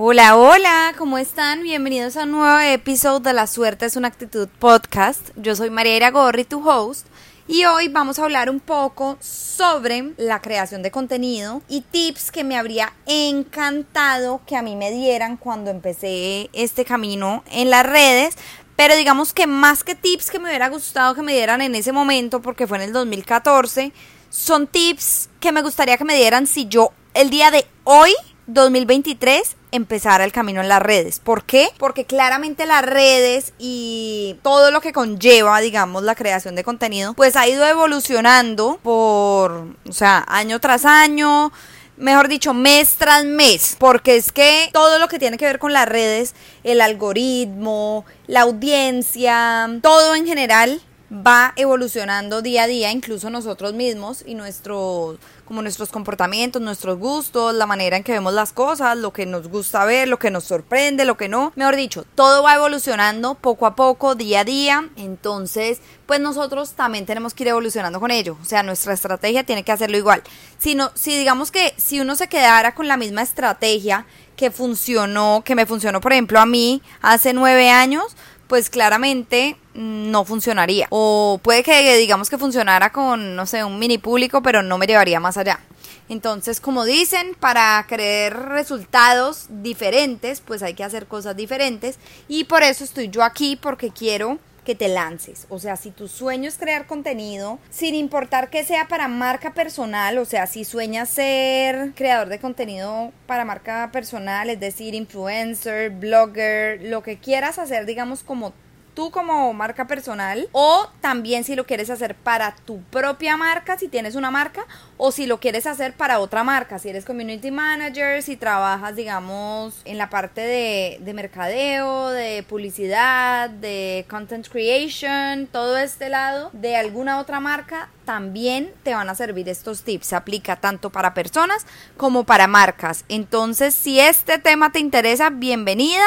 Hola, hola, ¿cómo están? Bienvenidos a un nuevo episodio de La Suerte es una actitud podcast. Yo soy María Gorri, tu host, y hoy vamos a hablar un poco sobre la creación de contenido y tips que me habría encantado que a mí me dieran cuando empecé este camino en las redes. Pero digamos que más que tips que me hubiera gustado que me dieran en ese momento, porque fue en el 2014, son tips que me gustaría que me dieran si yo el día de hoy 2023 empezar el camino en las redes. ¿Por qué? Porque claramente las redes y todo lo que conlleva, digamos, la creación de contenido, pues ha ido evolucionando por, o sea, año tras año. Mejor dicho, mes tras mes, porque es que todo lo que tiene que ver con las redes, el algoritmo, la audiencia, todo en general va evolucionando día a día, incluso nosotros mismos y nuestros como nuestros comportamientos, nuestros gustos, la manera en que vemos las cosas, lo que nos gusta ver, lo que nos sorprende, lo que no. Mejor dicho, todo va evolucionando poco a poco, día a día. Entonces, pues nosotros también tenemos que ir evolucionando con ello. O sea, nuestra estrategia tiene que hacerlo igual. Si, no, si digamos que si uno se quedara con la misma estrategia que funcionó, que me funcionó, por ejemplo, a mí hace nueve años, pues claramente no funcionaría. O puede que digamos que funcionara con, no sé, un mini público, pero no me llevaría más allá. Entonces, como dicen, para creer resultados diferentes, pues hay que hacer cosas diferentes. Y por eso estoy yo aquí, porque quiero que te lances. O sea, si tu sueño es crear contenido, sin importar que sea para marca personal, o sea, si sueñas ser creador de contenido para marca personal, es decir, influencer, blogger, lo que quieras hacer, digamos, como tú como marca personal o también si lo quieres hacer para tu propia marca, si tienes una marca, o si lo quieres hacer para otra marca, si eres community manager, si trabajas, digamos, en la parte de, de mercadeo, de publicidad, de content creation, todo este lado de alguna otra marca, también te van a servir estos tips. Se aplica tanto para personas como para marcas. Entonces, si este tema te interesa, bienvenida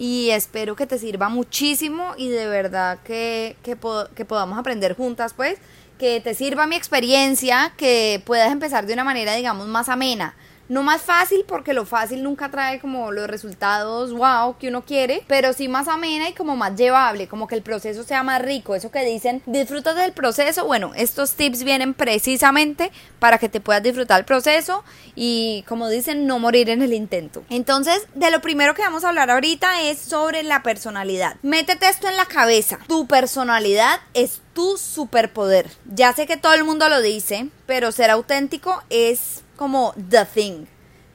y espero que te sirva muchísimo y de verdad que, que, que podamos aprender juntas, pues, que te sirva mi experiencia, que puedas empezar de una manera, digamos, más amena no más fácil porque lo fácil nunca trae como los resultados wow que uno quiere, pero sí más amena y como más llevable, como que el proceso sea más rico. Eso que dicen, disfrutas del proceso. Bueno, estos tips vienen precisamente para que te puedas disfrutar el proceso y como dicen, no morir en el intento. Entonces, de lo primero que vamos a hablar ahorita es sobre la personalidad. Métete esto en la cabeza. Tu personalidad es tu superpoder. Ya sé que todo el mundo lo dice, pero ser auténtico es como the thing.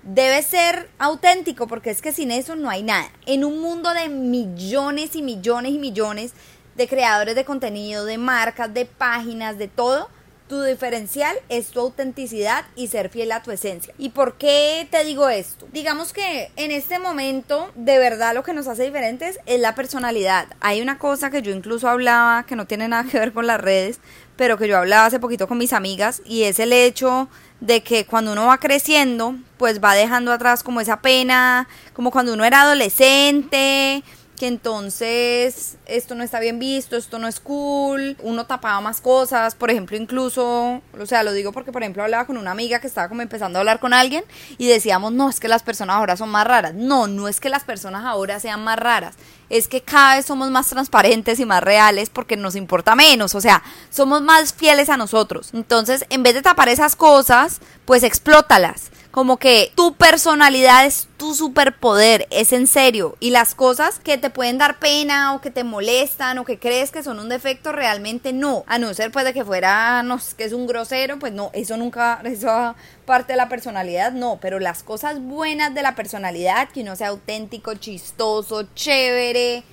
Debe ser auténtico porque es que sin eso no hay nada. En un mundo de millones y millones y millones de creadores de contenido, de marcas, de páginas, de todo, tu diferencial es tu autenticidad y ser fiel a tu esencia. ¿Y por qué te digo esto? Digamos que en este momento de verdad lo que nos hace diferentes es la personalidad. Hay una cosa que yo incluso hablaba que no tiene nada que ver con las redes, pero que yo hablaba hace poquito con mis amigas y es el hecho de que cuando uno va creciendo, pues va dejando atrás como esa pena, como cuando uno era adolescente, que entonces esto no está bien visto, esto no es cool, uno tapaba más cosas, por ejemplo, incluso, o sea, lo digo porque, por ejemplo, hablaba con una amiga que estaba como empezando a hablar con alguien y decíamos, no, es que las personas ahora son más raras. No, no es que las personas ahora sean más raras, es que cada vez somos más transparentes y más reales porque nos importa menos, o sea, somos más fieles a nosotros. Entonces, en vez de tapar esas cosas, pues explótalas como que tu personalidad es tu superpoder, es en serio. Y las cosas que te pueden dar pena o que te molestan o que crees que son un defecto, realmente no. A no ser pues de que fuera, no, que es un grosero, pues no, eso nunca, eso parte de la personalidad, no. Pero las cosas buenas de la personalidad, que uno sea auténtico, chistoso, chévere,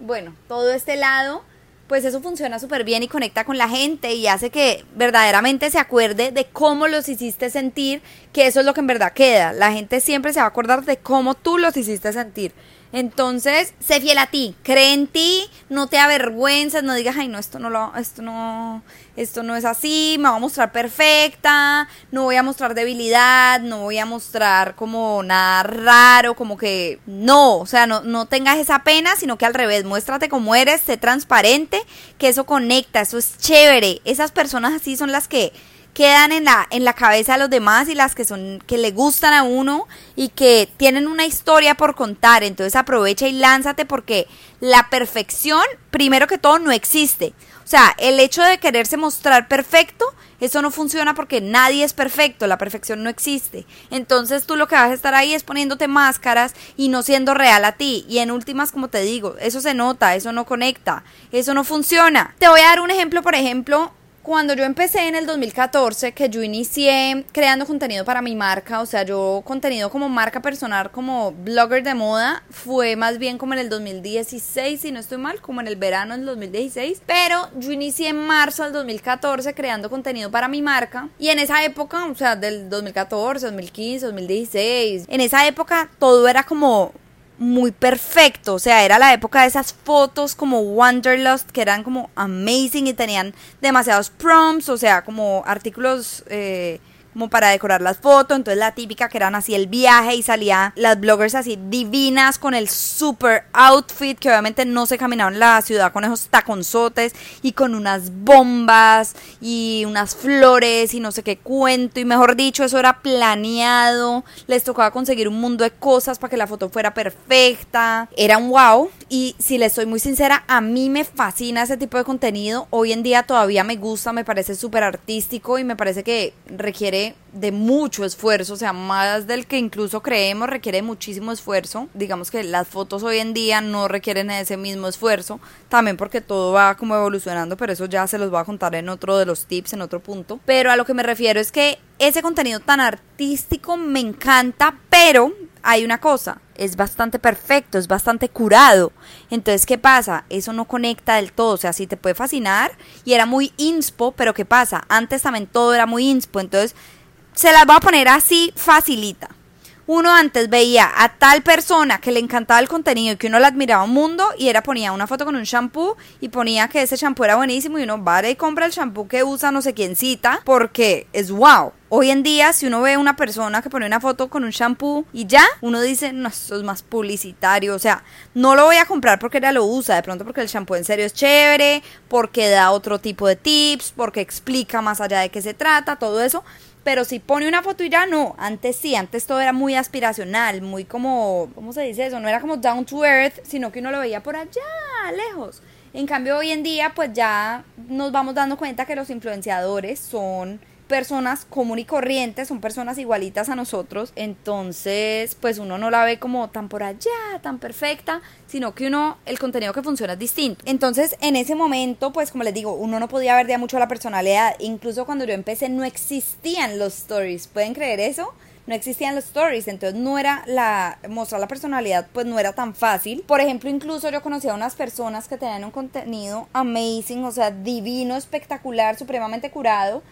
bueno, todo este lado pues eso funciona súper bien y conecta con la gente y hace que verdaderamente se acuerde de cómo los hiciste sentir, que eso es lo que en verdad queda. La gente siempre se va a acordar de cómo tú los hiciste sentir. Entonces, sé fiel a ti, cree en ti, no te avergüences, no digas, ay, no, esto no lo, esto no, esto no es así, me voy a mostrar perfecta, no voy a mostrar debilidad, no voy a mostrar como nada raro, como que no, o sea, no, no tengas esa pena, sino que al revés, muéstrate como eres, sé transparente, que eso conecta, eso es chévere. Esas personas así son las que quedan en la, en la cabeza de los demás y las que son, que le gustan a uno y que tienen una historia por contar. Entonces aprovecha y lánzate porque la perfección, primero que todo, no existe. O sea, el hecho de quererse mostrar perfecto, eso no funciona porque nadie es perfecto, la perfección no existe. Entonces tú lo que vas a estar ahí es poniéndote máscaras y no siendo real a ti. Y en últimas, como te digo, eso se nota, eso no conecta, eso no funciona. Te voy a dar un ejemplo, por ejemplo, cuando yo empecé en el 2014, que yo inicié creando contenido para mi marca, o sea, yo contenido como marca personal, como blogger de moda, fue más bien como en el 2016, si no estoy mal, como en el verano del 2016. Pero yo inicié en marzo del 2014 creando contenido para mi marca. Y en esa época, o sea, del 2014, 2015, 2016, en esa época todo era como muy perfecto, o sea, era la época de esas fotos como Wanderlust que eran como amazing y tenían demasiados prompts, o sea, como artículos eh, como para decorar las fotos, entonces la típica que eran así el viaje y salía las bloggers así divinas con el super outfit que obviamente no se caminaban en la ciudad con esos taconzotes y con unas bombas y unas flores y no sé qué cuento y mejor dicho eso era planeado, les tocaba conseguir un mundo de cosas para que la foto fuera perfecta, era un wow y si les soy muy sincera a mí me fascina ese tipo de contenido, hoy en día todavía me gusta, me parece súper artístico y me parece que requiere de mucho esfuerzo, o sea, más del que incluso creemos, requiere muchísimo esfuerzo. Digamos que las fotos hoy en día no requieren ese mismo esfuerzo, también porque todo va como evolucionando, pero eso ya se los voy a contar en otro de los tips, en otro punto. Pero a lo que me refiero es que ese contenido tan artístico me encanta, pero hay una cosa, es bastante perfecto, es bastante curado. Entonces, ¿qué pasa? Eso no conecta del todo, o sea, sí te puede fascinar y era muy inspo, pero ¿qué pasa? Antes también todo era muy inspo, entonces se las voy a poner así facilita. Uno antes veía a tal persona que le encantaba el contenido y que uno la admiraba un mundo y era ponía una foto con un shampoo y ponía que ese shampoo era buenísimo y uno va y compra el shampoo que usa no sé quién cita porque es wow. Hoy en día, si uno ve una persona que pone una foto con un shampoo y ya, uno dice, no, eso es más publicitario. O sea, no lo voy a comprar porque ella lo usa, de pronto porque el shampoo en serio es chévere, porque da otro tipo de tips, porque explica más allá de qué se trata, todo eso pero si pone una foto y ya no, antes sí, antes todo era muy aspiracional, muy como, ¿cómo se dice eso? No era como down to earth, sino que uno lo veía por allá, lejos. En cambio, hoy en día, pues ya nos vamos dando cuenta que los influenciadores son personas común y corrientes, son personas igualitas a nosotros, entonces pues uno no la ve como tan por allá, tan perfecta, sino que uno, el contenido que funciona es distinto. Entonces en ese momento, pues como les digo, uno no podía ver ya mucho la personalidad, incluso cuando yo empecé no existían los stories, ¿pueden creer eso? no existían los stories, entonces no era la mostrar la personalidad, pues no era tan fácil. Por ejemplo, incluso yo conocí a unas personas que tenían un contenido amazing, o sea, divino, espectacular, supremamente curado,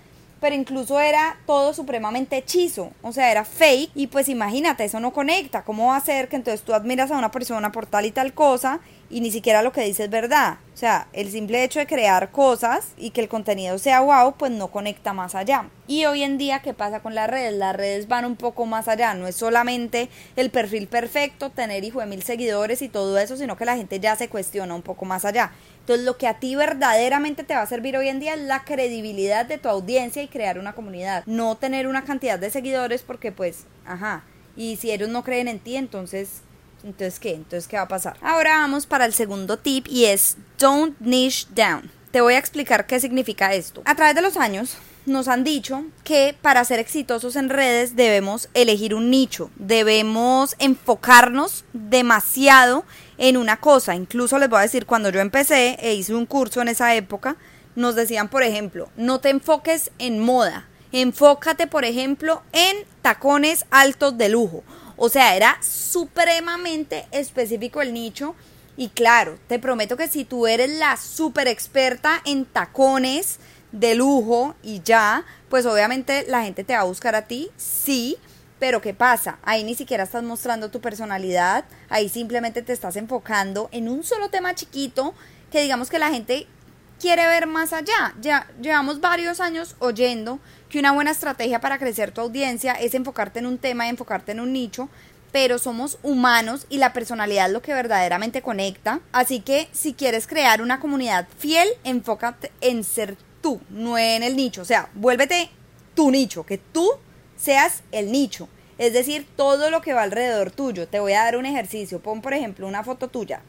pero incluso era todo supremamente hechizo, o sea, era fake y pues imagínate, eso no conecta, ¿cómo va a ser que entonces tú admiras a una persona por tal y tal cosa y ni siquiera lo que dice es verdad? O sea, el simple hecho de crear cosas y que el contenido sea wow, pues no conecta más allá. Y hoy en día, ¿qué pasa con las redes? Las redes van un poco más allá, no es solamente el perfil perfecto, tener hijo de mil seguidores y todo eso, sino que la gente ya se cuestiona un poco más allá. Entonces, lo que a ti verdaderamente te va a servir hoy en día es la credibilidad de tu audiencia y crear una comunidad. No tener una cantidad de seguidores porque, pues, ajá. Y si ellos no creen en ti, entonces, entonces, ¿qué? Entonces, ¿qué va a pasar? Ahora vamos para el segundo tip y es don't niche down. Te voy a explicar qué significa esto. A través de los años, nos han dicho que para ser exitosos en redes debemos elegir un nicho, debemos enfocarnos demasiado en una cosa. Incluso les voy a decir, cuando yo empecé e hice un curso en esa época, nos decían, por ejemplo, no te enfoques en moda, enfócate, por ejemplo, en tacones altos de lujo. O sea, era supremamente específico el nicho. Y claro, te prometo que si tú eres la super experta en tacones de lujo y ya, pues obviamente la gente te va a buscar a ti, sí, pero ¿qué pasa? Ahí ni siquiera estás mostrando tu personalidad, ahí simplemente te estás enfocando en un solo tema chiquito que digamos que la gente quiere ver más allá. Ya llevamos varios años oyendo que una buena estrategia para crecer tu audiencia es enfocarte en un tema enfocarte en un nicho, pero somos humanos y la personalidad es lo que verdaderamente conecta. Así que si quieres crear una comunidad fiel, enfócate en ser tú, no en el nicho. O sea, vuélvete tu nicho, que tú seas el nicho. Es decir, todo lo que va alrededor tuyo. Te voy a dar un ejercicio. Pon, por ejemplo, una foto tuya.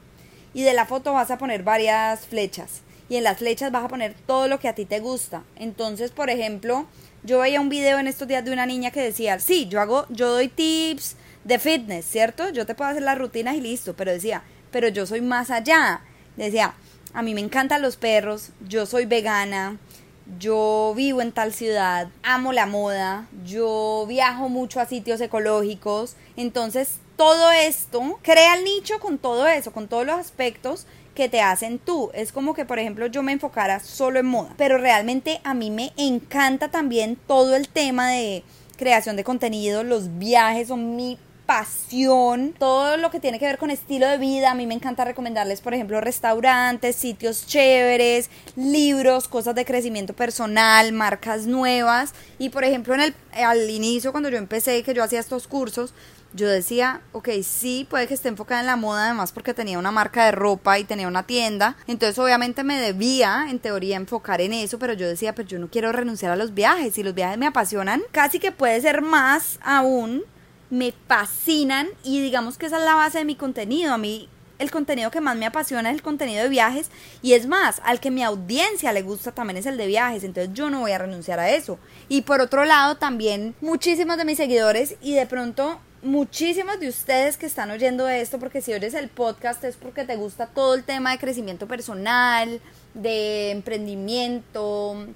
Y de la foto vas a poner varias flechas. Y en las flechas vas a poner todo lo que a ti te gusta. Entonces, por ejemplo, yo veía un video en estos días de una niña que decía, sí, yo hago, yo doy tips de fitness, ¿cierto? Yo te puedo hacer las rutinas y listo. Pero decía, pero yo soy más allá. Decía, a mí me encantan los perros, yo soy vegana, yo vivo en tal ciudad, amo la moda, yo viajo mucho a sitios ecológicos, entonces todo esto crea el nicho con todo eso, con todos los aspectos que te hacen tú. Es como que, por ejemplo, yo me enfocara solo en moda, pero realmente a mí me encanta también todo el tema de creación de contenido, los viajes son mi pasión, todo lo que tiene que ver con estilo de vida. A mí me encanta recomendarles, por ejemplo, restaurantes, sitios chéveres, libros, cosas de crecimiento personal, marcas nuevas. Y por ejemplo, en el, al inicio, cuando yo empecé, que yo hacía estos cursos, yo decía, ok, sí, puede que esté enfocada en la moda, además porque tenía una marca de ropa y tenía una tienda. Entonces, obviamente me debía, en teoría, enfocar en eso, pero yo decía, pero yo no quiero renunciar a los viajes. y los viajes me apasionan, casi que puede ser más aún me fascinan y digamos que esa es la base de mi contenido. A mí el contenido que más me apasiona es el contenido de viajes y es más, al que mi audiencia le gusta también es el de viajes, entonces yo no voy a renunciar a eso. Y por otro lado, también muchísimos de mis seguidores y de pronto muchísimos de ustedes que están oyendo esto, porque si oyes el podcast es porque te gusta todo el tema de crecimiento personal, de emprendimiento,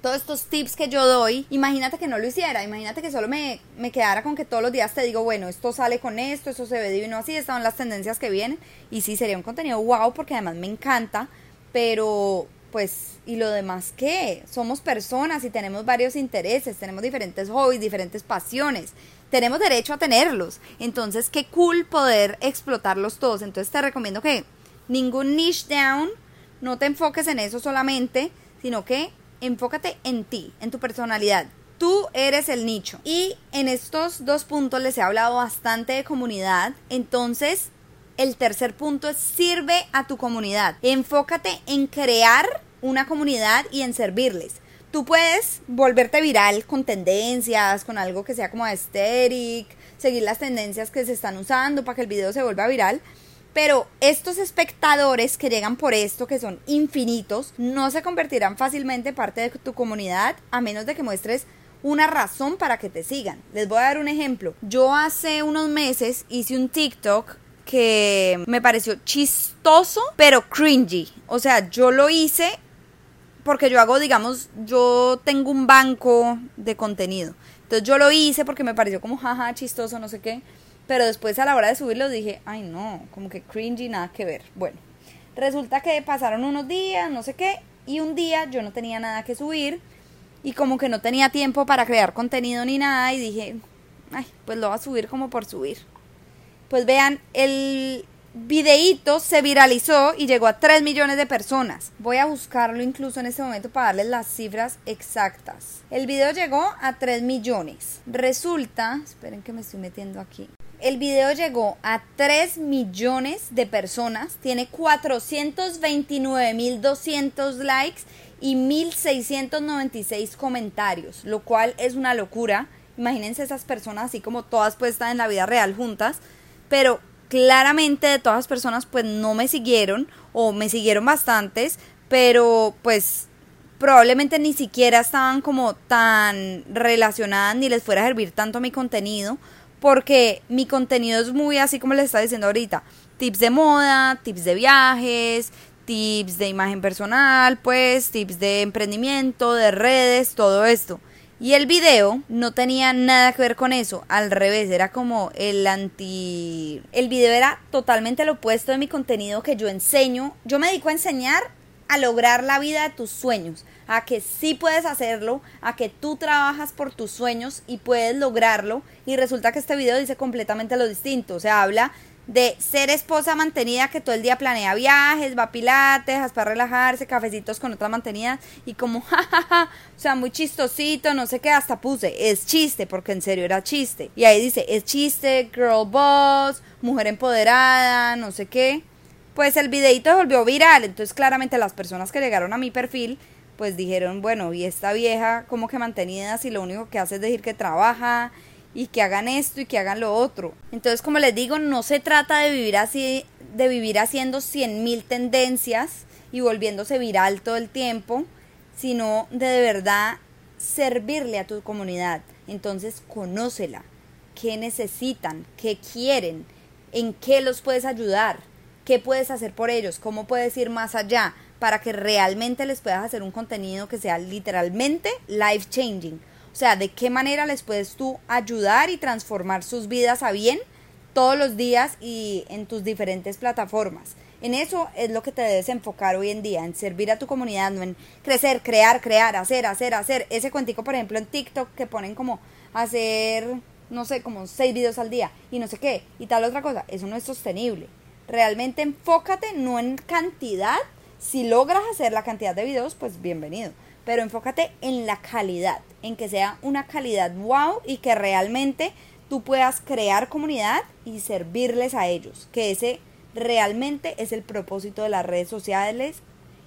todos estos tips que yo doy, imagínate que no lo hiciera, imagínate que solo me, me, quedara con que todos los días te digo, bueno, esto sale con esto, eso se ve divino así, estas son las tendencias que vienen, y sí sería un contenido wow porque además me encanta, pero pues, ¿y lo demás qué? Somos personas y tenemos varios intereses, tenemos diferentes hobbies, diferentes pasiones, tenemos derecho a tenerlos, entonces qué cool poder explotarlos todos, entonces te recomiendo que ningún niche down, no te enfoques en eso solamente, sino que enfócate en ti, en tu personalidad. Tú eres el nicho. Y en estos dos puntos les he hablado bastante de comunidad. Entonces, el tercer punto es sirve a tu comunidad. Enfócate en crear una comunidad y en servirles. Tú puedes volverte viral con tendencias, con algo que sea como aesthetic, seguir las tendencias que se están usando para que el video se vuelva viral, pero estos espectadores que llegan por esto, que son infinitos, no se convertirán fácilmente en parte de tu comunidad a menos de que muestres una razón para que te sigan. Les voy a dar un ejemplo. Yo hace unos meses hice un TikTok que me pareció chistoso, pero cringy. O sea, yo lo hice porque yo hago, digamos, yo tengo un banco de contenido. Entonces yo lo hice porque me pareció como jaja, chistoso, no sé qué. Pero después a la hora de subirlo dije, ay no, como que cringy, nada que ver. Bueno, resulta que pasaron unos días, no sé qué, y un día yo no tenía nada que subir y como que no tenía tiempo para crear contenido ni nada y dije, ay, pues lo voy a subir como por subir. Pues vean, el videíto se viralizó y llegó a 3 millones de personas. Voy a buscarlo incluso en este momento para darles las cifras exactas. El video llegó a 3 millones. Resulta, esperen que me estoy metiendo aquí. El video llegó a 3 millones de personas, tiene 429.200 likes y 1.696 comentarios, lo cual es una locura. Imagínense esas personas así como todas puestas en la vida real juntas, pero claramente de todas las personas pues no me siguieron o me siguieron bastantes, pero pues probablemente ni siquiera estaban como tan relacionadas ni les fuera a servir tanto mi contenido porque mi contenido es muy así como les estaba diciendo ahorita, tips de moda, tips de viajes, tips de imagen personal, pues tips de emprendimiento, de redes, todo esto. Y el video no tenía nada que ver con eso, al revés, era como el anti... El video era totalmente lo opuesto de mi contenido que yo enseño. Yo me dedico a enseñar a lograr la vida de tus sueños, a que sí puedes hacerlo, a que tú trabajas por tus sueños y puedes lograrlo. Y resulta que este video dice completamente lo distinto, o sea, habla de ser esposa mantenida que todo el día planea viajes, va a pilates, para relajarse, cafecitos con otras mantenidas y como jajaja, o sea, muy chistosito, no sé qué, hasta puse, es chiste, porque en serio era chiste. Y ahí dice, es chiste, girl boss, mujer empoderada, no sé qué pues el videito se volvió viral. Entonces, claramente las personas que llegaron a mi perfil pues dijeron, bueno, y esta vieja como que mantenida si lo único que hace es decir que trabaja y que hagan esto y que hagan lo otro. Entonces, como les digo, no se trata de vivir así, de vivir haciendo cien mil tendencias y volviéndose viral todo el tiempo, sino de de verdad servirle a tu comunidad. Entonces, conócela, qué necesitan, qué quieren, en qué los puedes ayudar, qué puedes hacer por ellos, cómo puedes ir más allá para que realmente les puedas hacer un contenido que sea literalmente life changing. O sea, de qué manera les puedes tú ayudar y transformar sus vidas a bien todos los días y en tus diferentes plataformas. En eso es lo que te debes enfocar hoy en día, en servir a tu comunidad, no en crecer, crear, crear, hacer, hacer, hacer. Ese cuentico, por ejemplo, en TikTok que ponen como hacer, no sé, como seis videos al día y no sé qué, y tal otra cosa. Eso no es sostenible. Realmente enfócate no en cantidad, si logras hacer la cantidad de videos, pues bienvenido. Pero enfócate en la calidad, en que sea una calidad wow y que realmente tú puedas crear comunidad y servirles a ellos. Que ese realmente es el propósito de las redes sociales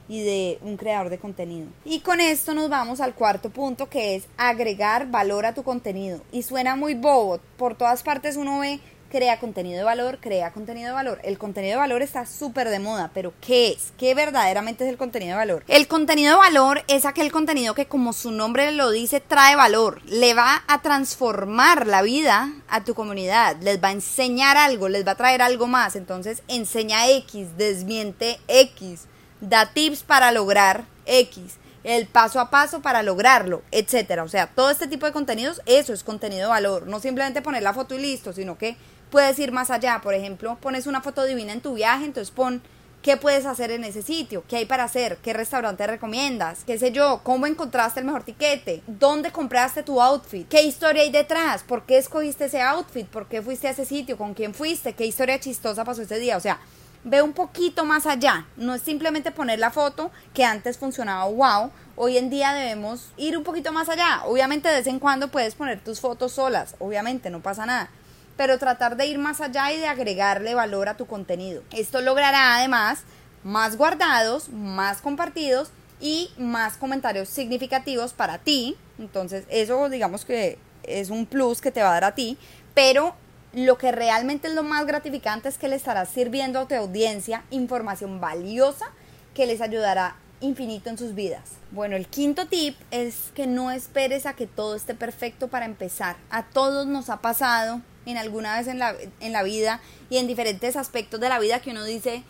y de un creador de contenido. Y con esto nos vamos al cuarto punto que es agregar valor a tu contenido. Y suena muy bobo, por todas partes uno ve crea contenido de valor, crea contenido de valor. El contenido de valor está súper de moda, pero ¿qué es? ¿Qué verdaderamente es el contenido de valor? El contenido de valor es aquel contenido que como su nombre lo dice trae valor, le va a transformar la vida a tu comunidad, les va a enseñar algo, les va a traer algo más. Entonces enseña X, desmiente X, da tips para lograr X el paso a paso para lograrlo, etcétera. O sea, todo este tipo de contenidos, eso es contenido de valor. No simplemente poner la foto y listo, sino que puedes ir más allá. Por ejemplo, pones una foto divina en tu viaje, entonces pon qué puedes hacer en ese sitio, qué hay para hacer, qué restaurante recomiendas, qué sé yo, cómo encontraste el mejor tiquete, dónde compraste tu outfit, qué historia hay detrás, por qué escogiste ese outfit, por qué fuiste a ese sitio, con quién fuiste, qué historia chistosa pasó ese día. O sea, ve un poquito más allá. No es simplemente poner la foto que antes funcionaba wow. Hoy en día debemos ir un poquito más allá. Obviamente de vez en cuando puedes poner tus fotos solas, obviamente no pasa nada pero tratar de ir más allá y de agregarle valor a tu contenido. Esto logrará además más guardados, más compartidos y más comentarios significativos para ti. Entonces eso digamos que es un plus que te va a dar a ti, pero lo que realmente es lo más gratificante es que le estarás sirviendo a tu audiencia información valiosa que les ayudará infinito en sus vidas. Bueno, el quinto tip es que no esperes a que todo esté perfecto para empezar. A todos nos ha pasado en alguna vez en la, en la vida y en diferentes aspectos de la vida que uno dice,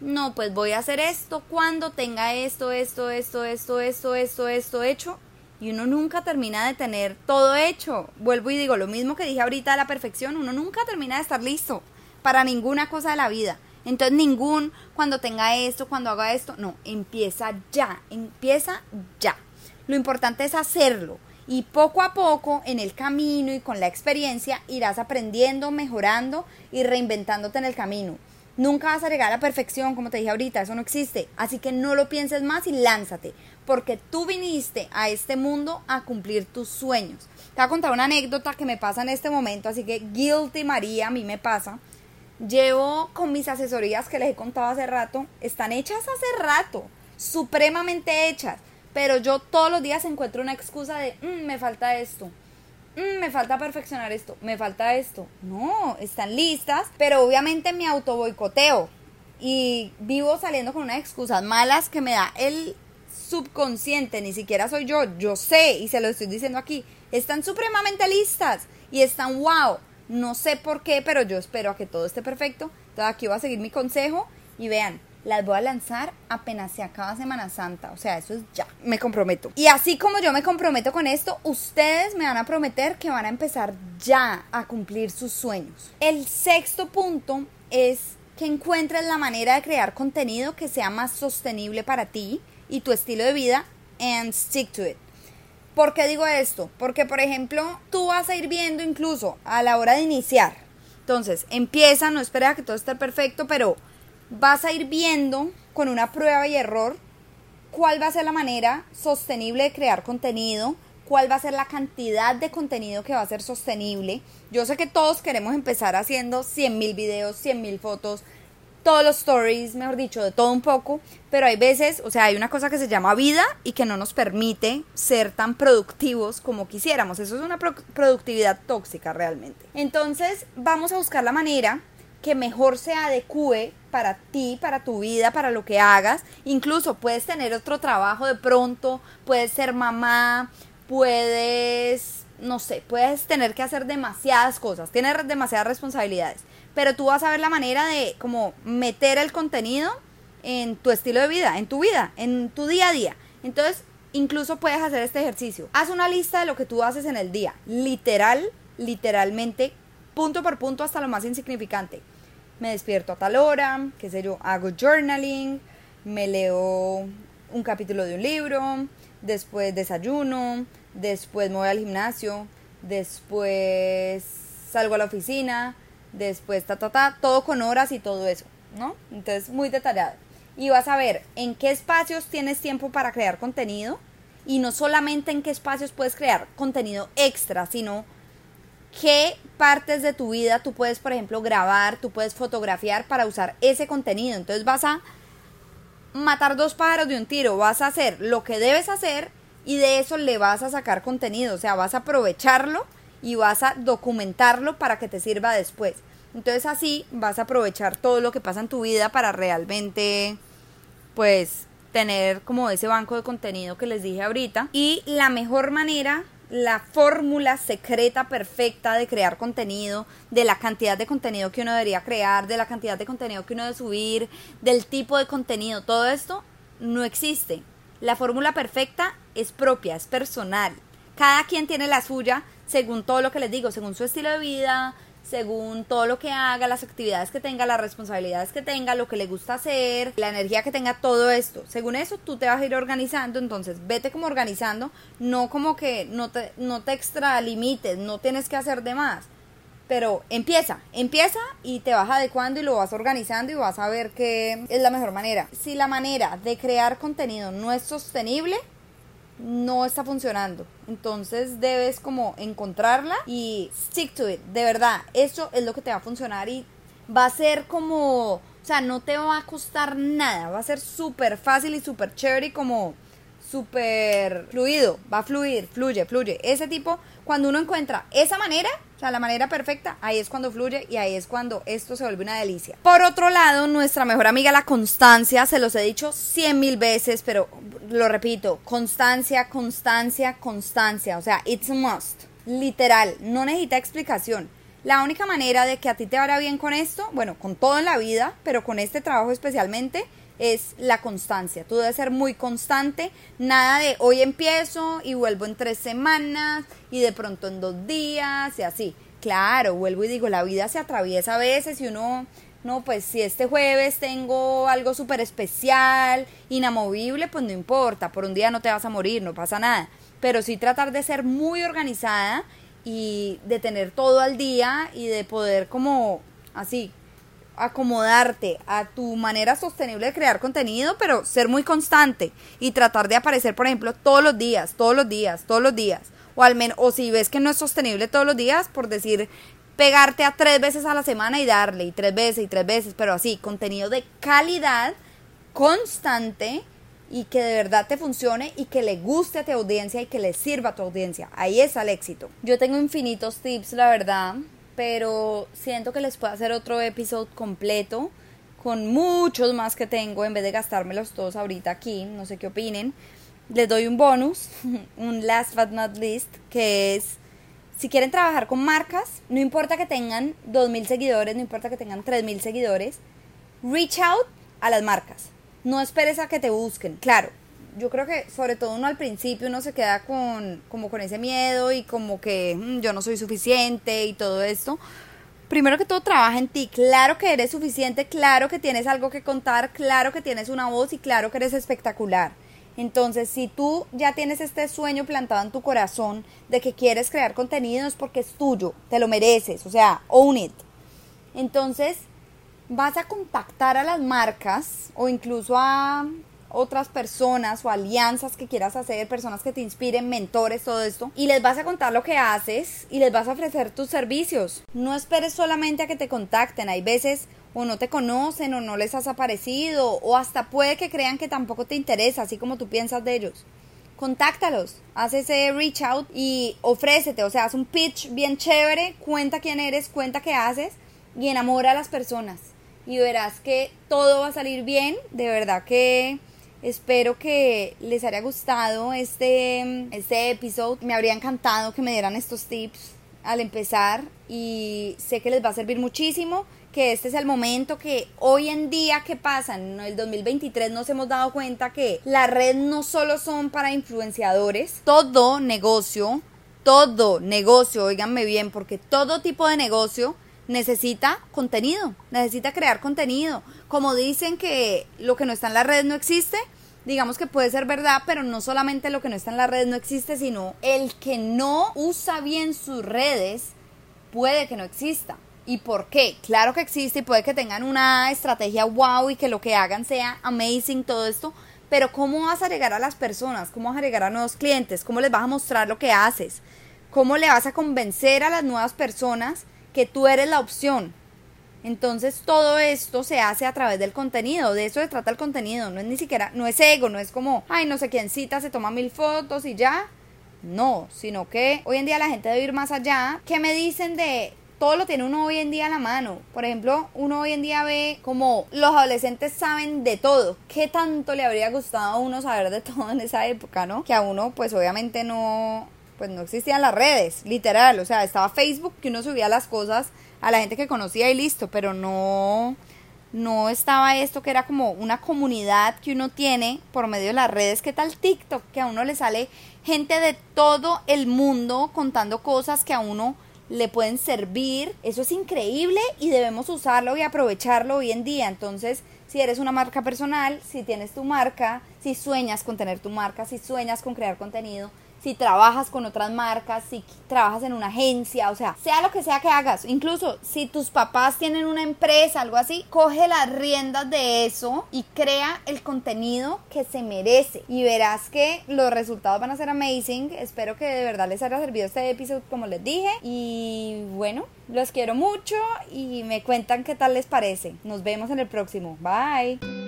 no, pues voy a hacer esto cuando tenga esto, esto, esto, esto, esto, esto, esto hecho. Y uno nunca termina de tener todo hecho. Vuelvo y digo, lo mismo que dije ahorita de la perfección, uno nunca termina de estar listo para ninguna cosa de la vida. Entonces ningún, cuando tenga esto, cuando haga esto, no, empieza ya, empieza ya. Lo importante es hacerlo y poco a poco en el camino y con la experiencia irás aprendiendo, mejorando y reinventándote en el camino. Nunca vas a llegar a la perfección, como te dije ahorita, eso no existe. Así que no lo pienses más y lánzate, porque tú viniste a este mundo a cumplir tus sueños. Te voy a contar una anécdota que me pasa en este momento, así que guilty María, a mí me pasa. Llevo con mis asesorías que les he contado hace rato, están hechas hace rato, supremamente hechas pero yo todos los días encuentro una excusa de, mm, me falta esto, mm, me falta perfeccionar esto, me falta esto. No, están listas, pero obviamente me auto boicoteo y vivo saliendo con unas excusas malas que me da el subconsciente, ni siquiera soy yo, yo sé y se lo estoy diciendo aquí, están supremamente listas y están wow. No sé por qué, pero yo espero a que todo esté perfecto. Entonces aquí voy a seguir mi consejo y vean, las voy a lanzar apenas se acaba Semana Santa. O sea, eso es ya. Me comprometo. Y así como yo me comprometo con esto, ustedes me van a prometer que van a empezar ya a cumplir sus sueños. El sexto punto es que encuentres la manera de crear contenido que sea más sostenible para ti y tu estilo de vida and stick to it. ¿Por qué digo esto? Porque, por ejemplo, tú vas a ir viendo incluso a la hora de iniciar. Entonces, empieza, no espera que todo esté perfecto, pero vas a ir viendo con una prueba y error cuál va a ser la manera sostenible de crear contenido, cuál va a ser la cantidad de contenido que va a ser sostenible. Yo sé que todos queremos empezar haciendo 100 mil videos, 100 mil fotos, todos los stories, mejor dicho, de todo un poco, pero hay veces, o sea, hay una cosa que se llama vida y que no nos permite ser tan productivos como quisiéramos. Eso es una productividad tóxica realmente. Entonces, vamos a buscar la manera que mejor se adecue para ti, para tu vida, para lo que hagas. Incluso puedes tener otro trabajo de pronto, puedes ser mamá, puedes, no sé, puedes tener que hacer demasiadas cosas, tienes demasiadas responsabilidades pero tú vas a ver la manera de como meter el contenido en tu estilo de vida, en tu vida, en tu día a día. Entonces, incluso puedes hacer este ejercicio. Haz una lista de lo que tú haces en el día, literal, literalmente, punto por punto hasta lo más insignificante. Me despierto a tal hora, qué sé yo, hago journaling, me leo un capítulo de un libro, después desayuno, después me voy al gimnasio, después salgo a la oficina, después ta, ta, ta, todo con horas y todo eso, ¿no? Entonces, muy detallado. Y vas a ver en qué espacios tienes tiempo para crear contenido y no solamente en qué espacios puedes crear contenido extra, sino qué partes de tu vida tú puedes, por ejemplo, grabar, tú puedes fotografiar para usar ese contenido. Entonces vas a matar dos pájaros de un tiro, vas a hacer lo que debes hacer y de eso le vas a sacar contenido, o sea, vas a aprovecharlo y vas a documentarlo para que te sirva después. Entonces así vas a aprovechar todo lo que pasa en tu vida para realmente pues tener como ese banco de contenido que les dije ahorita. Y la mejor manera, la fórmula secreta perfecta de crear contenido, de la cantidad de contenido que uno debería crear, de la cantidad de contenido que uno debe subir, del tipo de contenido, todo esto no existe. La fórmula perfecta es propia, es personal. Cada quien tiene la suya según todo lo que les digo, según su estilo de vida, según todo lo que haga, las actividades que tenga, las responsabilidades que tenga, lo que le gusta hacer, la energía que tenga, todo esto. Según eso, tú te vas a ir organizando, entonces vete como organizando, no como que no te, no te extralimites, no tienes que hacer de más. Pero empieza, empieza y te vas adecuando y lo vas organizando y vas a ver qué es la mejor manera. Si la manera de crear contenido no es sostenible, no está funcionando. Entonces debes como encontrarla y stick to it. De verdad, eso es lo que te va a funcionar y va a ser como, o sea, no te va a costar nada. Va a ser súper fácil y súper chévere y como súper fluido. Va a fluir, fluye, fluye. Ese tipo, cuando uno encuentra esa manera, o sea, la manera perfecta, ahí es cuando fluye y ahí es cuando esto se vuelve una delicia. Por otro lado, nuestra mejor amiga, la constancia, se los he dicho cien mil veces, pero lo repito, constancia, constancia, constancia. O sea, it's a must. Literal, no necesita explicación. La única manera de que a ti te vaya bien con esto, bueno, con todo en la vida, pero con este trabajo especialmente, es la constancia. Tú debes ser muy constante. Nada de hoy empiezo y vuelvo en tres semanas y de pronto en dos días y así. Claro, vuelvo y digo, la vida se atraviesa a veces y uno, no, pues si este jueves tengo algo súper especial, inamovible, pues no importa, por un día no te vas a morir, no pasa nada. Pero sí tratar de ser muy organizada y de tener todo al día y de poder como así acomodarte a tu manera sostenible de crear contenido, pero ser muy constante y tratar de aparecer, por ejemplo, todos los días, todos los días, todos los días. O al menos, o si ves que no es sostenible todos los días, por decir, pegarte a tres veces a la semana y darle, y tres veces y tres veces, pero así, contenido de calidad, constante y que de verdad te funcione y que le guste a tu audiencia y que le sirva a tu audiencia. Ahí está el éxito. Yo tengo infinitos tips, la verdad, pero siento que les puedo hacer otro episodio completo con muchos más que tengo en vez de gastármelos todos ahorita aquí, no sé qué opinen. Les doy un bonus, un last but not least, que es si quieren trabajar con marcas, no importa que tengan 2.000 seguidores, no importa que tengan 3.000 seguidores, reach out a las marcas. No esperes a que te busquen. Claro, yo creo que sobre todo uno al principio uno se queda con como con ese miedo y como que mm, yo no soy suficiente y todo esto. Primero que todo trabaja en ti, claro que eres suficiente, claro que tienes algo que contar, claro que tienes una voz y claro que eres espectacular. Entonces, si tú ya tienes este sueño plantado en tu corazón de que quieres crear contenido es porque es tuyo, te lo mereces, o sea, own it. Entonces, vas a contactar a las marcas o incluso a otras personas o alianzas que quieras hacer, personas que te inspiren, mentores, todo esto, y les vas a contar lo que haces y les vas a ofrecer tus servicios. No esperes solamente a que te contacten, hay veces o no te conocen o no les has aparecido o hasta puede que crean que tampoco te interesa, así como tú piensas de ellos. Contáctalos, haz ese reach out y ofrécete, o sea, haz un pitch bien chévere, cuenta quién eres, cuenta qué haces y enamora a las personas. Y verás que todo va a salir bien, de verdad que espero que les haya gustado este, este episodio. Me habría encantado que me dieran estos tips al empezar y sé que les va a servir muchísimo que este es el momento que hoy en día, ¿qué pasa? En el 2023 nos hemos dado cuenta que la red no solo son para influenciadores, todo negocio, todo negocio, oíganme bien, porque todo tipo de negocio necesita contenido, necesita crear contenido. Como dicen que lo que no está en la red no existe, digamos que puede ser verdad, pero no solamente lo que no está en la red no existe, sino el que no usa bien sus redes puede que no exista. ¿Y por qué? Claro que existe y puede que tengan una estrategia wow y que lo que hagan sea amazing, todo esto, pero ¿cómo vas a llegar a las personas? ¿Cómo vas a llegar a nuevos clientes? ¿Cómo les vas a mostrar lo que haces? ¿Cómo le vas a convencer a las nuevas personas que tú eres la opción? Entonces todo esto se hace a través del contenido, de eso se trata el contenido, no es ni siquiera, no es ego, no es como, ay, no sé quién cita, se toma mil fotos y ya. No, sino que hoy en día la gente debe ir más allá. ¿Qué me dicen de todo lo tiene uno hoy en día a la mano. Por ejemplo, uno hoy en día ve como los adolescentes saben de todo. ¿Qué tanto le habría gustado a uno saber de todo en esa época, no? Que a uno, pues obviamente no, pues no existían las redes, literal. O sea, estaba Facebook que uno subía las cosas a la gente que conocía y listo, pero no, no estaba esto que era como una comunidad que uno tiene por medio de las redes. ¿Qué tal TikTok? Que a uno le sale gente de todo el mundo contando cosas que a uno le pueden servir. Eso es increíble y debemos usarlo y aprovecharlo hoy en día. Entonces, si eres una marca personal, si tienes tu marca, si sueñas con tener tu marca, si sueñas con crear contenido, si trabajas con otras marcas, si trabajas en una agencia, o sea, sea lo que sea que hagas, incluso si tus papás tienen una empresa, algo así, coge las riendas de eso y crea el contenido que se merece y verás que los resultados van a ser amazing. Espero que de verdad les haya servido este episodio como les dije y bueno, los quiero mucho y me cuentan qué tal les parece. Nos vemos en el próximo. Bye.